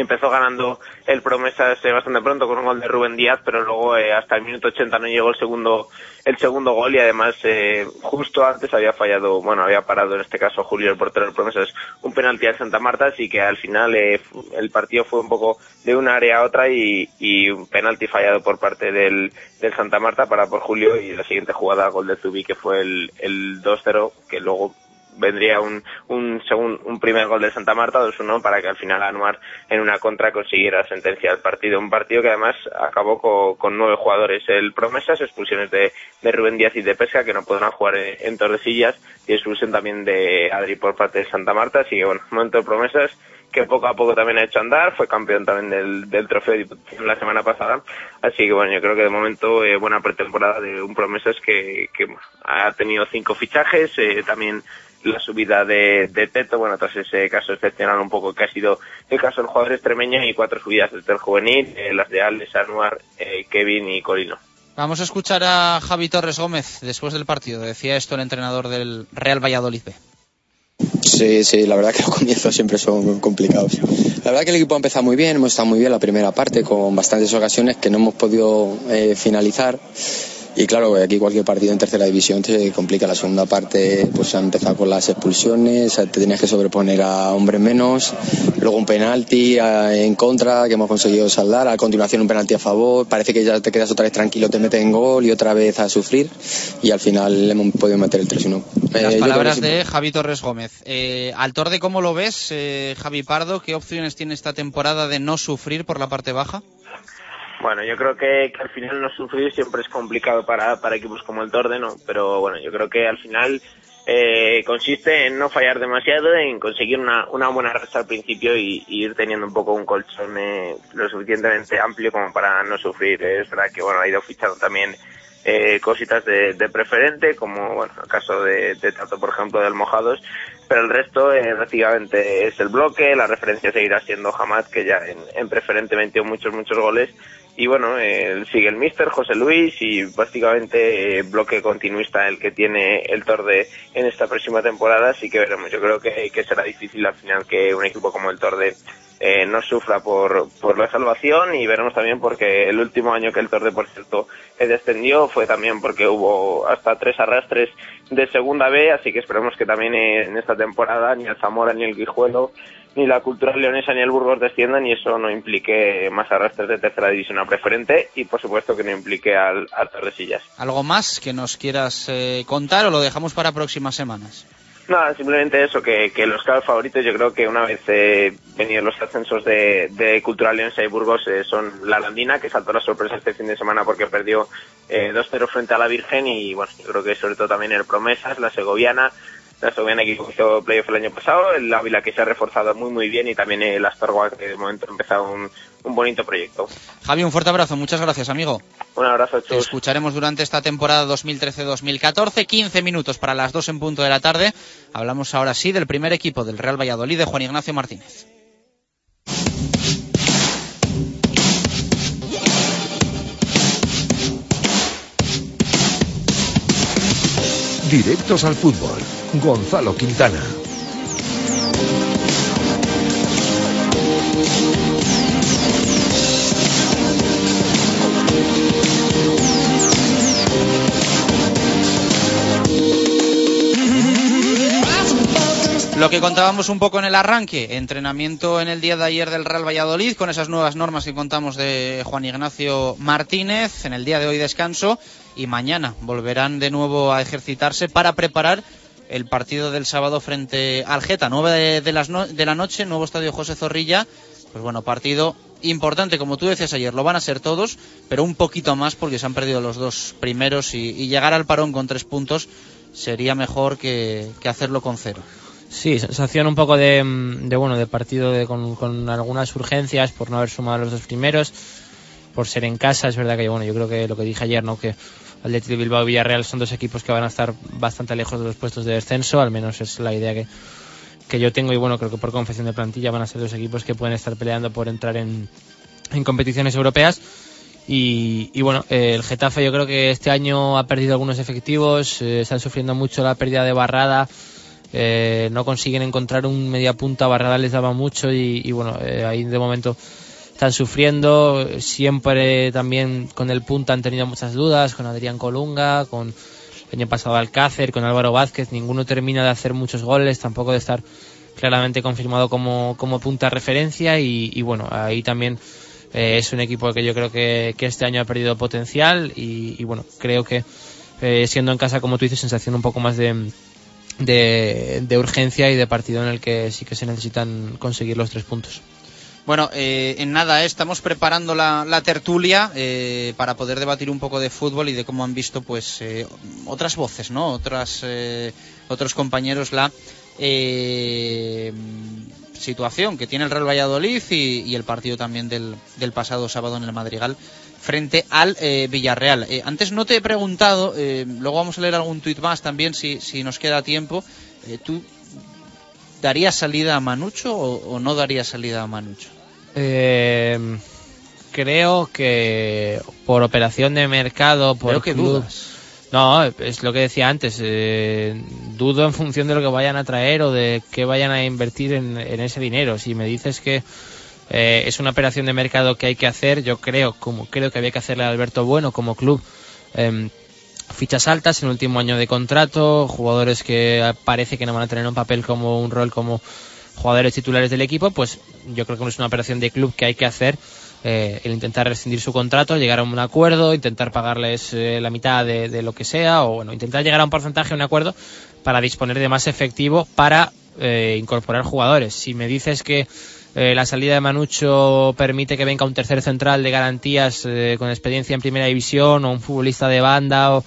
empezó ganando el Promesas eh, bastante pronto con un gol de Rubén Díaz, pero luego eh, hasta el minuto 80 no llegó el segundo el segundo gol y además eh, justo antes había fallado, bueno, había parado en este caso Julio el portero del Promesas un penalti al Santa Marta, así que al final eh, el partido fue un poco de una área a otra y, y un penalti fallado por parte del, del Santa Marta para por Julio y la siguiente jugada gol de Zubi que fue el, el 2-0 que luego vendría un, un, un primer gol de Santa Marta, 2-1, para que al final Anuar en una contra consiguiera sentencia al partido. Un partido que además acabó con, nueve jugadores. El Promesas, expulsiones de, de, Rubén Díaz y de Pesca, que no podrán jugar en, Tordesillas, y expulsión también de Adri por parte de Santa Marta. Así que bueno, momento de Promesas que poco a poco también ha hecho andar, fue campeón también del, del trofeo la semana pasada, así que bueno, yo creo que de momento eh, buena pretemporada de un Promesas que, que ha tenido cinco fichajes, eh, también la subida de, de, Teto, bueno, tras ese caso excepcional un poco que ha sido el caso del jugador extremeño y cuatro subidas del juvenil, eh, las de Alex, Anuar, eh, Kevin y Colino. Vamos a escuchar a Javi Torres Gómez después del partido. Decía esto el entrenador del Real Valladolid Sí, sí, la verdad que los comienzos siempre son complicados. La verdad que el equipo ha empezado muy bien, hemos estado muy bien la primera parte con bastantes ocasiones que no hemos podido eh, finalizar y claro, aquí cualquier partido en tercera división te complica. La segunda parte pues ha empezado con las expulsiones, te tenías que sobreponer a hombres menos, luego un penalti en contra que hemos conseguido saldar, a continuación un penalti a favor, parece que ya te quedas otra vez tranquilo, te meten gol y otra vez a sufrir y al final hemos podido meter el 3-1. Las eh, palabras de Javi Torres Gómez. Eh, al Torde, ¿cómo lo ves, eh, Javi Pardo? ¿Qué opciones tiene esta temporada de no sufrir por la parte baja? Bueno, yo creo que, al final no sufrir siempre es complicado para, para equipos como el Torde, ¿no? Pero bueno, yo creo que al final eh, consiste en no fallar demasiado, en conseguir una, una buena racha al principio y, ir teniendo un poco un colchón eh, lo suficientemente amplio como para no sufrir. Es verdad que bueno, ha ido fichando también eh, cositas de, de, preferente, como bueno, el caso de, de Tato, por ejemplo, del Mojados, pero el resto eh, prácticamente es el bloque, la referencia seguirá siendo Hamad, que ya en, en preferente metió muchos, muchos goles, y bueno, eh, sigue el Mister José Luis y básicamente eh, bloque continuista el que tiene el Torde en esta próxima temporada, así que veremos. Yo creo que, que será difícil al final que un equipo como el Torde eh, no sufra por, por la salvación y veremos también porque el último año que el Torde, por cierto, descendió fue también porque hubo hasta tres arrastres de segunda B, así que esperemos que también en esta temporada ni el Zamora ni el Guijuelo ni la cultura leonesa ni el Burgos desciendan y eso no implique más arrastres de tercera división a preferente y por supuesto que no implique al, al Tordesillas. ¿Algo más que nos quieras eh, contar o lo dejamos para próximas semanas? Nada, simplemente eso, que, que los claros favoritos yo creo que una vez eh, venidos los ascensos de, de Cultural Leonesa y Burgos eh, son la Landina, que saltó la sorpresa este fin de semana porque perdió eh, 2-0 frente a la Virgen y bueno, yo creo que sobre todo también el Promesas, la Segoviana, la Segoviana que hizo playoff el año pasado, el Ávila que se ha reforzado muy muy bien y también el Astorga que de momento ha empezado un, un bonito proyecto. Javi, un fuerte abrazo, muchas gracias amigo. Un abrazo, Chus. escucharemos durante esta temporada 2013-2014, 15 minutos para las 2 en punto de la tarde. Hablamos ahora sí del primer equipo del Real Valladolid de Juan Ignacio Martínez. Directos al fútbol. Gonzalo Quintana. Lo que contábamos un poco en el arranque, entrenamiento en el día de ayer del Real Valladolid con esas nuevas normas que contamos de Juan Ignacio Martínez, en el día de hoy descanso y mañana volverán de nuevo a ejercitarse para preparar el partido del sábado frente al Geta, 9 de, las de la noche, nuevo estadio José Zorrilla, pues bueno, partido importante, como tú decías ayer, lo van a ser todos, pero un poquito más porque se han perdido los dos primeros y, llegar al parón con tres puntos sería mejor que hacerlo con cero. Sí, sensación un poco de, mm, de bueno, de partido de, con, con, algunas urgencias por no haber sumado los dos primeros, por ser en casa. Es verdad que bueno, yo creo que lo que dije ayer, ¿no? Que Atlético de Bilbao y Villarreal son dos equipos que van a estar bastante lejos de los puestos de descenso, al menos es la idea que, que yo tengo y bueno, creo que por confección de plantilla van a ser dos equipos que pueden estar peleando por entrar en, en competiciones europeas. Y, y, bueno, eh, el Getafe yo creo que este año ha perdido algunos efectivos, eh, están sufriendo mucho la pérdida de Barrada, eh, no consiguen encontrar un media punta, Barrada les daba mucho y, bueno, eh, ahí de momento están sufriendo, siempre también con el punta han tenido muchas dudas, con Adrián Colunga, con el año pasado Alcácer, con Álvaro Vázquez, ninguno termina de hacer muchos goles, tampoco de estar claramente confirmado como, como punta referencia y, bueno, ahí también eh, es un equipo que yo creo que, este año ha perdido potencial y, bueno, creo que siendo en casa, como tú dices, sensación un poco más de, de urgencia y de partido en el que sí que se necesitan conseguir los tres puntos. Bueno, eh, en nada, eh, estamos preparando la, tertulia eh, para poder debatir un poco de fútbol y de cómo han visto pues eh, otras voces, ¿no? Otras, eh, otros compañeros la eh, situación que tiene el Real Valladolid y, el partido también del, del pasado sábado en el Madrigal frente al Villarreal. Antes no te he preguntado, luego vamos a leer algún tuit más también si, si nos queda tiempo. ¿Tú darías salida a Manucho o, o no darías salida a Manucho? Eh, creo que por operación de mercado, por Creo que club- dudas. No, es lo que decía antes. eh, dudo en función de lo que vayan a traer o de qué vayan a invertir en, en ese dinero. Si me dices que eh, es una operación de mercado que hay que hacer, yo creo, como creo que había que hacerle a Alberto Bueno como club. em, fichas altas en el último año de contrato, jugadores que parece que no van a tener un papel como un rol como jugadores titulares del equipo, pues yo creo que es una operación de club que hay que hacer eh, el intentar rescindir su contrato, llegar a un acuerdo, intentar pagarles eh, la mitad de, de lo que sea, o bueno, intentar llegar a un porcentaje, un acuerdo, para disponer de más efectivo para eh, incorporar jugadores. Si me dices que eh, la salida de Manucho permite que venga un tercer central de garantías eh, con experiencia en primera división, o un futbolista de banda, o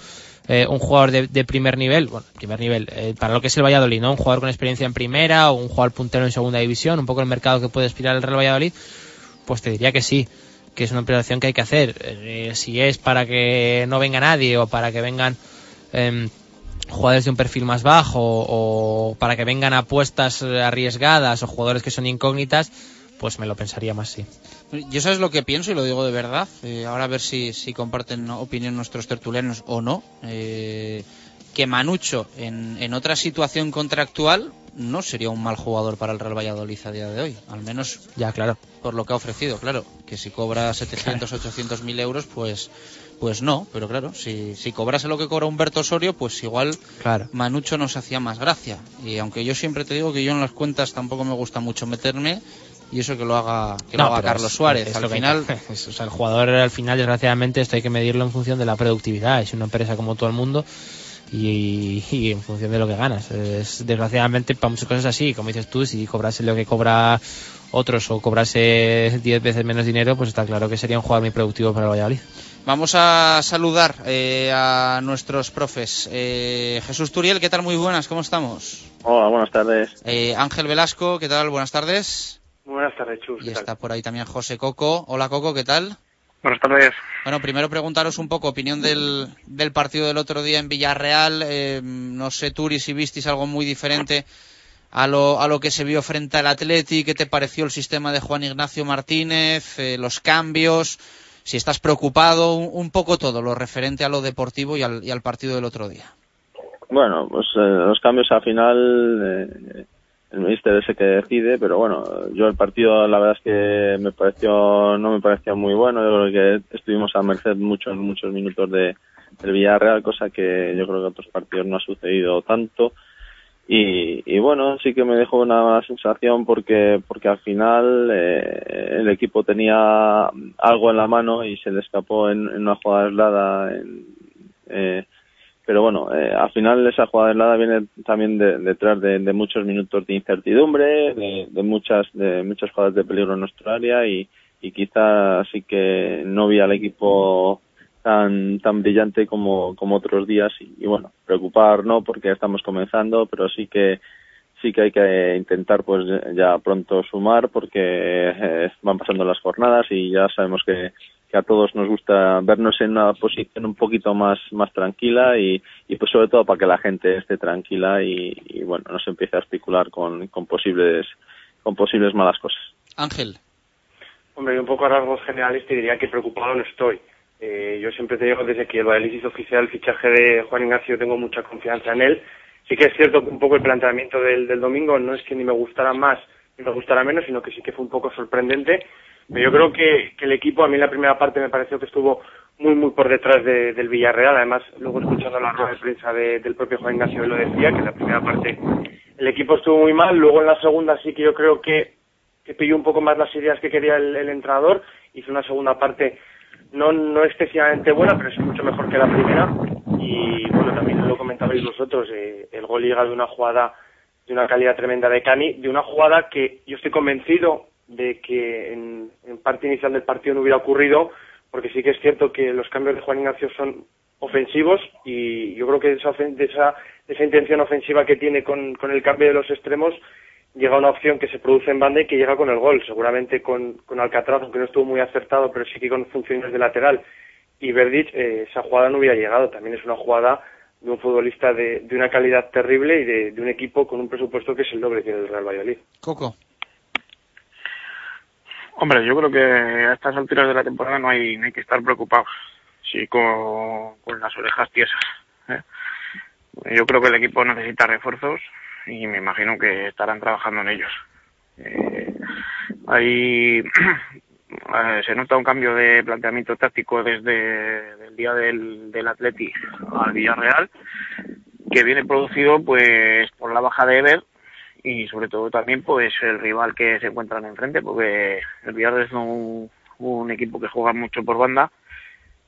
eh, un jugador de, de primer nivel, bueno, primer nivel, eh, para lo que es el Valladolid, ¿no? Un jugador con experiencia en primera, o un jugador puntero en segunda división, un poco el mercado que puede aspirar el Real Valladolid, pues te diría que sí, que es una operación que hay que hacer. Eh, si es para que no venga nadie o para que vengan em, jugadores de un perfil más bajo o para que vengan apuestas arriesgadas o jugadores que son incógnitas, pues me lo pensaría más sí. Yo sabes lo que pienso y lo digo de verdad. Eh, ahora a ver si, si comparten opinión nuestros tertulianos o no. Eh, que Manucho en, en otra situación contractual no sería un mal jugador para el Real Valladolid a día de hoy. Al menos Ya, claro. por lo que ha ofrecido, claro. Que si cobra 700, 800 mil euros, pues, pues no. Pero claro, si, si cobrase lo que cobra Humberto Osorio, pues igual Claro. Manucho nos hacía más gracia. Y aunque yo siempre te digo que yo en las cuentas tampoco me gusta mucho meterme, y eso que lo haga, que lo haga Carlos es- Suárez. es Al final, que- *laughs* es- o sea, el jugador al final, desgraciadamente, esto hay que medirlo en función de la productividad. Es una empresa como todo el mundo y, y en función de lo que ganas. Es, desgraciadamente, para muchas cosas así, como dices tú, si cobrase lo que cobra otros o cobrase 10 veces menos dinero, pues está claro que sería un jugador muy productivo para el Valladolid. vamos a saludar eh, a nuestros profes. Eh, Jesús Turiel, ¿qué tal? Muy buenas, ¿cómo estamos? Hola, buenas tardes. Eh, Ángel Velasco, ¿qué tal? Buenas tardes. Buenas tardes, Chus. Y está por ahí también José Coco. Hola Coco, ¿qué tal? Buenas tardes. Bueno, primero preguntaros un poco opinión del, del partido del otro día en Villarreal. Eh, no sé, Turi, si visteis algo muy diferente a lo, a lo que se vio frente al Atleti. ¿Qué te pareció el sistema de Juan Ignacio Martínez? eh, los cambios. Si estás preocupado, un, un poco todo, lo referente a lo deportivo y al, y al partido del otro día. Bueno, pues eh, los cambios al final, eh, el míster es el que decide, pero bueno, yo el partido la verdad es que me pareció, no me pareció muy bueno, yo creo que estuvimos a merced muchos, muchos minutos de, del Villarreal, cosa que yo creo que en otros partidos no ha sucedido tanto. Y, y bueno, sí que me dejó una sensación porque, porque al final eh, el equipo tenía algo en la mano y se le escapó en, en una jugada aislada. En, eh, pero bueno, eh, al final esa jugada aislada viene también de- detrás de, de muchos minutos de incertidumbre, de, muchas de muchas jugadas de peligro en nuestra área y, y quizá sí que no vi al equipo tan tan brillante como, como otros días y, y bueno, preocupar no porque estamos comenzando, pero sí que sí que hay que intentar pues ya pronto sumar porque eh, van pasando las jornadas y ya sabemos que, que a todos nos gusta vernos en una posición un poquito más más tranquila y, y pues sobre todo para que la gente esté tranquila y, y bueno no se empiece a especular con, con posibles con posibles malas cosas Ángel. Hombre, yo un poco a rasgos generales te diría que preocupado no estoy. Eh, yo siempre te digo, desde que el Valladolid hizo oficial el fichaje de Juan Ignacio, tengo mucha confianza en él. Sí que es cierto que un poco el planteamiento del, del domingo no es que ni me gustara más ni me gustara menos, sino que sí que fue un poco sorprendente. Yo creo que, que el equipo, a mí en la primera parte me pareció que estuvo muy, muy por detrás de- del Villarreal. Además, luego escuchando la rueda de prensa de- del propio Juan Ignacio lo decía, que en la primera parte el equipo estuvo muy mal. Luego en la segunda sí que yo creo que que pilló un poco más las ideas que quería el, el entrenador. Hizo una segunda parte no, no excesivamente buena, pero sí mucho mejor que la primera. Y bueno, también lo comentabais vosotros, eh, el gol llega de una jugada de una calidad tremenda de Cani, de una jugada que yo estoy convencido de que en, parte inicial del partido no hubiera ocurrido, porque sí que es cierto que los cambios de Juan Ignacio son ofensivos y yo creo que esa, de esa, esa intención ofensiva que tiene con, con el cambio de los extremos llega una opción que se produce en banda y que llega con el gol, seguramente con, con Alcatraz, aunque no estuvo muy acertado, pero sí que con funciones de lateral. Y Verdic, eh, esa jugada no hubiera llegado, también es una jugada de un futbolista de, de una calidad terrible y de, de un equipo con un presupuesto que es el doble que el Real Valladolid. Coco. Hombre, yo creo que a estas alturas de la temporada no hay, no hay que estar preocupados. Sí, con, con las orejas tiesas. ¿eh? Yo creo que el equipo necesita refuerzos y me imagino que estarán trabajando en ellos. Eh, ahí *clears throat* eh, se nota un cambio de planteamiento táctico desde el día del, del Atleti al Villarreal, que viene producido pues por la baja de Ever y sobre todo también pues el rival que se encuentran enfrente porque el Villarreal es un, equipo que juega mucho por banda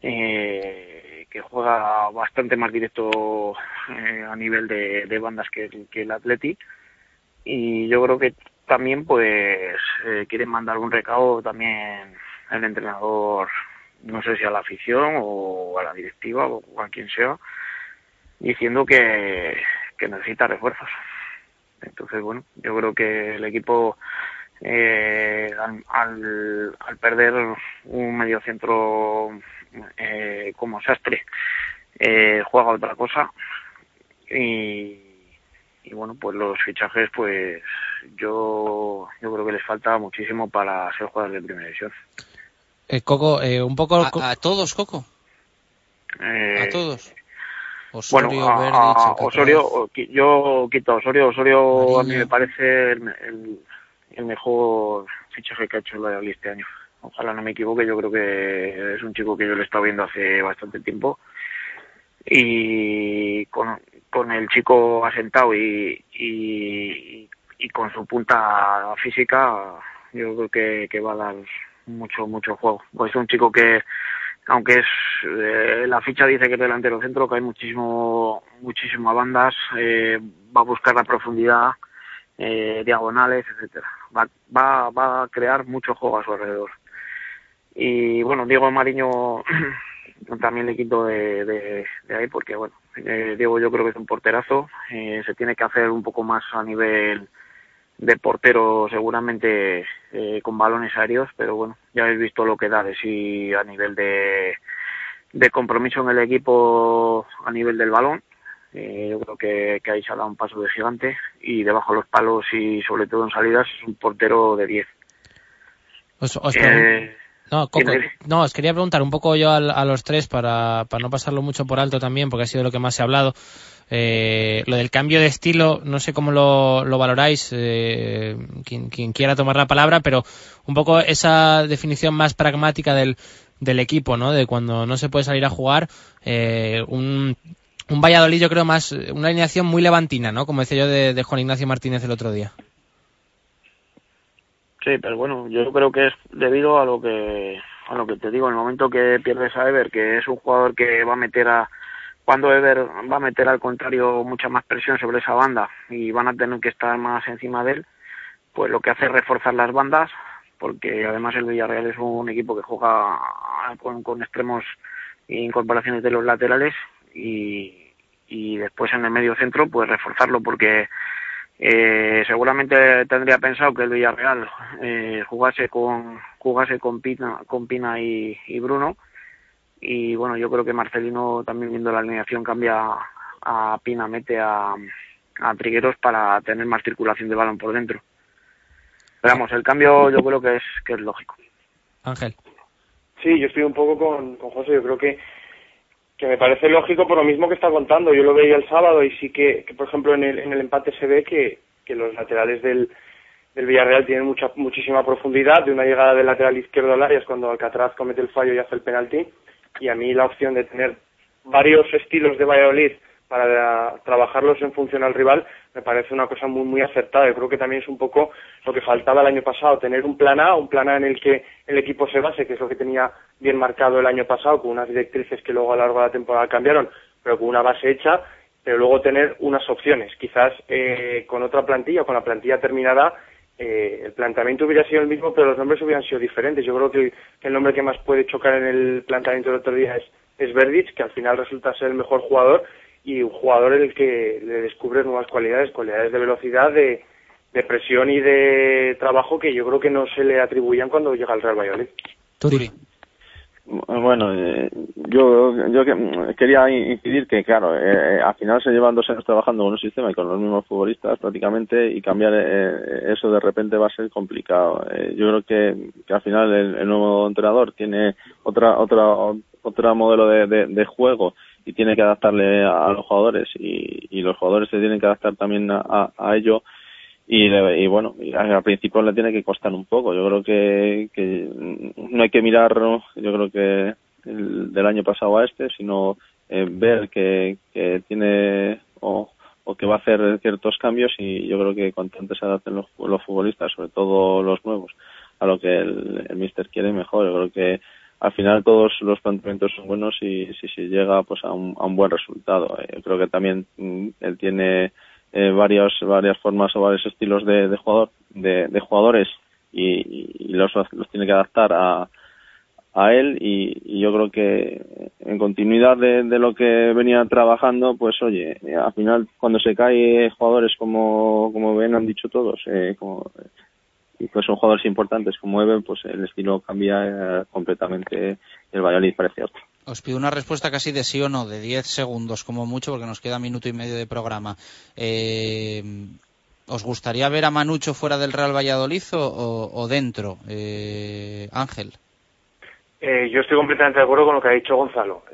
eh, que juega bastante más directo eh, a nivel de, bandas que el Atleti. Y yo creo que también pues eh, quieren mandar un recado también el entrenador no sé si a la afición o a la directiva o a quien sea diciendo que, que necesita refuerzos entonces, bueno, yo creo que el equipo, eh, al, al, al perder un mediocentro eh, como Sastre, eh, juega otra cosa. Y, y bueno, pues los fichajes, pues yo, yo creo que les falta muchísimo para ser jugadores de primera división. Eh, Coco, eh, un poco... A, a todos, Coco. Eh, A todos. Bueno, Osorio, a, Verdic, a Alcatraz. Osorio, yo quito a Osorio. Osorio a mí me parece el, el- el mejor fichaje que ha hecho el este año. Ojalá no me equivoque, yo creo que es un chico que yo lo he estado viendo hace bastante tiempo. Y con, con el chico asentado y, y, y con su punta física, yo creo que, que va a dar mucho, mucho juego. Pues es un chico que, aunque es eh, la ficha dice que es delantero centro, que hay muchísimo, muchísimas bandas, eh, va a buscar la profundidad, eh, diagonales, etcétera. Va, va, va a crear mucho juego a su alrededor. Y bueno, Diego Mariño *clears throat* también le quito de, de, de ahí porque bueno, eh, Diego yo creo que es un porterazo, eh, se tiene que hacer un poco más a nivel de portero seguramente eh, con balones aéreos, pero bueno, ya habéis visto lo que da de sí a nivel de, de compromiso en el equipo a nivel del balón. Eh, yo creo que, que ahí se ha dado un paso de gigante y debajo de los palos y sobre todo en salidas es un portero de 10. Os- os Eh, No, Coco, no, os quería preguntar un poco yo al- a, los tres para, para no pasarlo mucho por alto también, porque ha sido lo que más se ha hablado. Eh, lo del cambio de estilo, no sé cómo lo, lo valoráis, eh, quien, quien quiera tomar la palabra, pero un poco esa definición más pragmática del, equipo, ¿no? De cuando no se puede salir a jugar, eh, un, Valladolid yo creo más, una alineación muy levantina, ¿no? Como decía yo de, de Juan Ignacio Martínez el otro día. Sí, pero bueno, yo creo que es debido a lo que a lo que te digo, en el momento que pierdes a Ever, que es un jugador que va a meter a cuando Ever va a meter al contrario mucha más presión sobre esa banda y van a tener que estar más encima de él, pues lo que hace es reforzar las bandas, porque además el Villarreal es un equipo que juega con, con extremos e incorporaciones de los laterales y, y después en el medio centro pues reforzarlo porque eh, seguramente tendría pensado que el Villarreal eh, jugase con jugase con Pina, con Pina y, y Bruno y bueno yo creo que Marcelino también viendo la alineación cambia a Pina mete a, a Trigueros para tener más circulación de balón por dentro pero vamos el cambio yo creo que es que es lógico Ángel. Sí, yo estoy un poco con, con José. Yo creo que, que me parece lógico por lo mismo que está contando. Yo lo veía el sábado y sí que, que por ejemplo, en el, en el empate se ve que, que los laterales del, del Villarreal tienen mucha, muchísima profundidad. De una llegada del lateral izquierdo al área es cuando Alcatraz comete el fallo y hace el penalti. Y a mí la opción de tener varios estilos de Valladolid para trabajarlos en función al rival me parece una cosa muy muy acertada. Yo creo que también es un poco lo que faltaba el año pasado, tener un plan A, un plan A en el que el equipo se base, que es lo que tenía bien marcado el año pasado, con unas directrices que luego a lo largo de la temporada cambiaron, pero con una base hecha, pero luego tener unas opciones. Quizás eh, con otra plantilla, con la plantilla terminada, eh, el planteamiento hubiera sido el mismo, pero los nombres hubieran sido diferentes. Yo creo que el nombre que más puede chocar en el planteamiento del otro día es, es Verdic, que al final resulta ser el mejor jugador y un jugador en el que le descubre nuevas cualidades, cualidades de velocidad, de, de presión y de trabajo que yo creo que no se le atribuían cuando llega al Real Valladolid. Turi. Bueno, eh, yo, yo quería incidir que, claro, eh, al final se llevan dos años trabajando con un sistema y con los mismos futbolistas prácticamente y cambiar eh, eso de repente va a ser complicado. yo creo que, al final el, nuevo entrenador tiene otra otra otro modelo de, de, juego y tiene que adaptarle a, los jugadores y, y, los jugadores se tienen que adaptar también a, a ello y, bueno, al principio le tiene que costar un poco. Yo creo que, no hay que mirar, yo creo que el, del año pasado a este, sino eh, ver que, que tiene o, o, que va a hacer ciertos cambios y yo creo que cuanto antes se adapten los, futbolistas, sobre todo los nuevos, a lo que el, el míster quiere mejor. Yo creo que al final todos los planteamientos son buenos y si se llega pues a un, a un buen resultado. Yo creo que también mm, él tiene eh, varias varias formas o varios estilos de, de jugador de, de jugadores y, y, los, los tiene que adaptar a, a él y, y, yo creo que en continuidad de, de, lo que venía trabajando pues oye al final cuando se cae jugadores como como ven han dicho todos eh, como y pues son jugadores importantes como Eben pues el estilo cambia eh, completamente el Valladolid parece otro os pido una respuesta casi de sí o no, de 10 segundos como mucho, porque nos queda minuto y medio de programa. Eh, ¿Os gustaría ver a Manucho fuera del Real Valladolid o, dentro, eh, Ángel? Eh, yo estoy completamente de acuerdo con lo que ha dicho Gonzalo.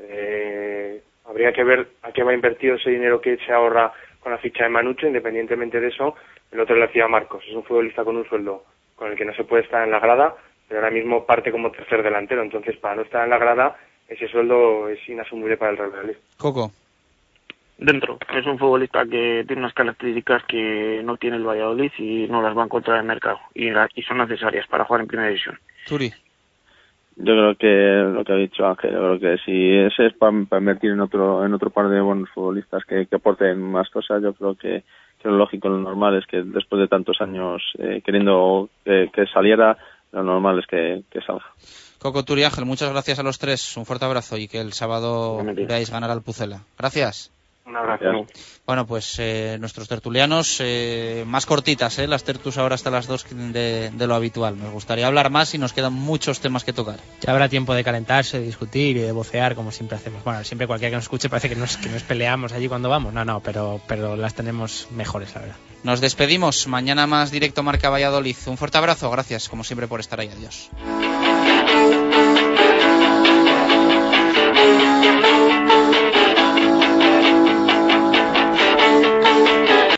habría que ver a qué va invertido ese dinero que se ahorra con la ficha de Manucho, independientemente de eso. El otro lo decía Marcos, es un futbolista con un sueldo con el que no se puede estar en la grada, pero ahora mismo parte como tercer delantero. Entonces, para no estar en la grada, ese sueldo es inasumible para el Real Madrid. Coco. Dentro. Es un futbolista que tiene unas características que no tiene el Valladolid y no las va a encontrar en el mercado. Y, y son necesarias para jugar en primera división. Turi. Yo creo que lo que ha dicho Ángel, yo creo que si ese es para, invertir en otro en otro par de buenos futbolistas que, que aporten más cosas, yo creo que, que, lo lógico, lo normal es que después de tantos años eh, queriendo que, que, saliera, lo normal es que, que salga. Coco Turi Ángel, muchas gracias a los tres. Un fuerte abrazo y que el sábado veáis ganar al Pucela. Gracias. Un abrazo. Bueno, pues eh, nuestros tertulianos eh, más cortitas, eh, las tertus ahora hasta las dos de, lo habitual. Nos gustaría hablar más y nos quedan muchos temas que tocar. Ya habrá tiempo de calentarse, de discutir y de vocear como siempre hacemos. Bueno, siempre cualquiera que nos escuche parece que nos, que nos peleamos allí cuando vamos. No, no, pero, pero las tenemos mejores, la verdad. Nos despedimos. Mañana más directo Marca Valladolid. Un fuerte abrazo. Gracias, como siempre, por estar ahí. Adiós.